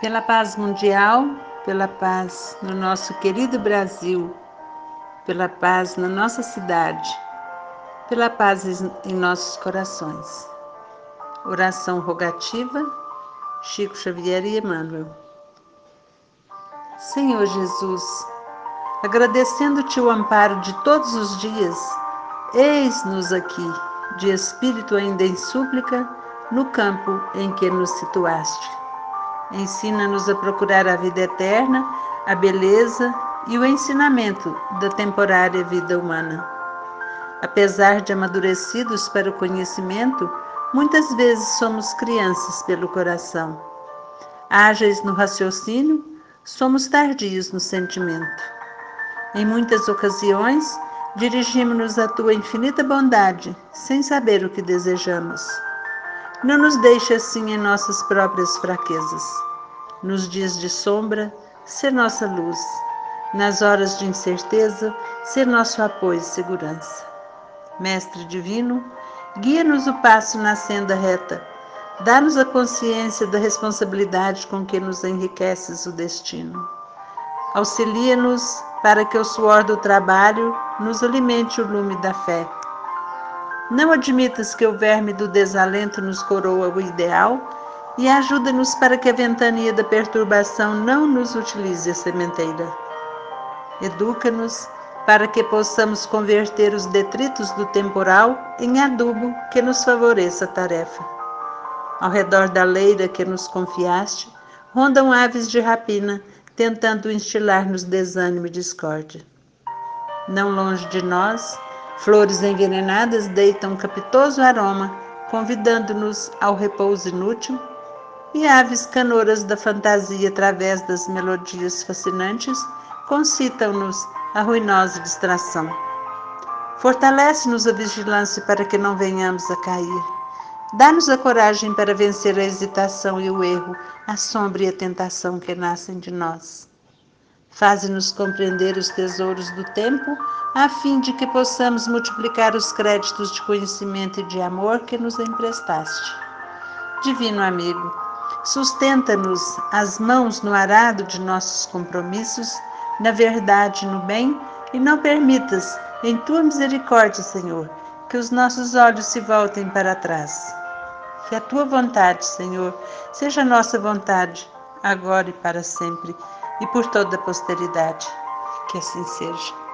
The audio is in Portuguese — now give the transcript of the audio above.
pela paz mundial, pela paz no nosso querido Brasil, pela paz na nossa cidade, pela paz em nossos corações. Oração rogativa, Chico Xavier e Emmanuel. Senhor Jesus, agradecendo-te o amparo de todos os dias, eis-nos aqui, de espírito ainda em súplica, no campo em que nos situaste. Ensina-nos a procurar a vida eterna, a beleza e o ensinamento da temporária vida humana. Apesar de amadurecidos para o conhecimento, muitas vezes somos crianças pelo coração. Ágeis no raciocínio, somos tardios no sentimento. Em muitas ocasiões, dirigimos-nos à tua infinita bondade, sem saber o que desejamos. Não nos deixe assim em nossas próprias fraquezas. Nos dias de sombra, ser nossa luz. Nas horas de incerteza, ser nosso apoio e segurança. Mestre Divino, guia-nos o passo na senda reta. Dá-nos a consciência da responsabilidade com que nos enriqueces o destino. Auxilia-nos para que o suor do trabalho nos alimente o lume da fé não admitas que o verme do desalento nos coroa o ideal e ajuda-nos para que a ventania da perturbação não nos utilize a sementeira. Educa-nos para que possamos converter os detritos do temporal em adubo que nos favoreça a tarefa. Ao redor da leira que nos confiaste, rondam aves de rapina, tentando instilar-nos desânimo e discórdia. Não longe de nós, Flores envenenadas deitam um capitoso aroma, convidando-nos ao repouso inútil, e aves canoras da fantasia, através das melodias fascinantes, concitam-nos a ruinosa distração. Fortalece-nos a vigilância para que não venhamos a cair. Dá-nos a coragem para vencer a hesitação e o erro, a sombra e a tentação que nascem de nós. Faze-nos compreender os tesouros do tempo, a fim de que possamos multiplicar os créditos de conhecimento e de amor que nos emprestaste. Divino amigo, sustenta-nos as mãos no arado de nossos compromissos, na verdade no bem, e não permitas, em tua misericórdia, Senhor, que os nossos olhos se voltem para trás. Que a tua vontade, Senhor, seja a nossa vontade, agora e para sempre e por toda a posteridade. Que assim seja.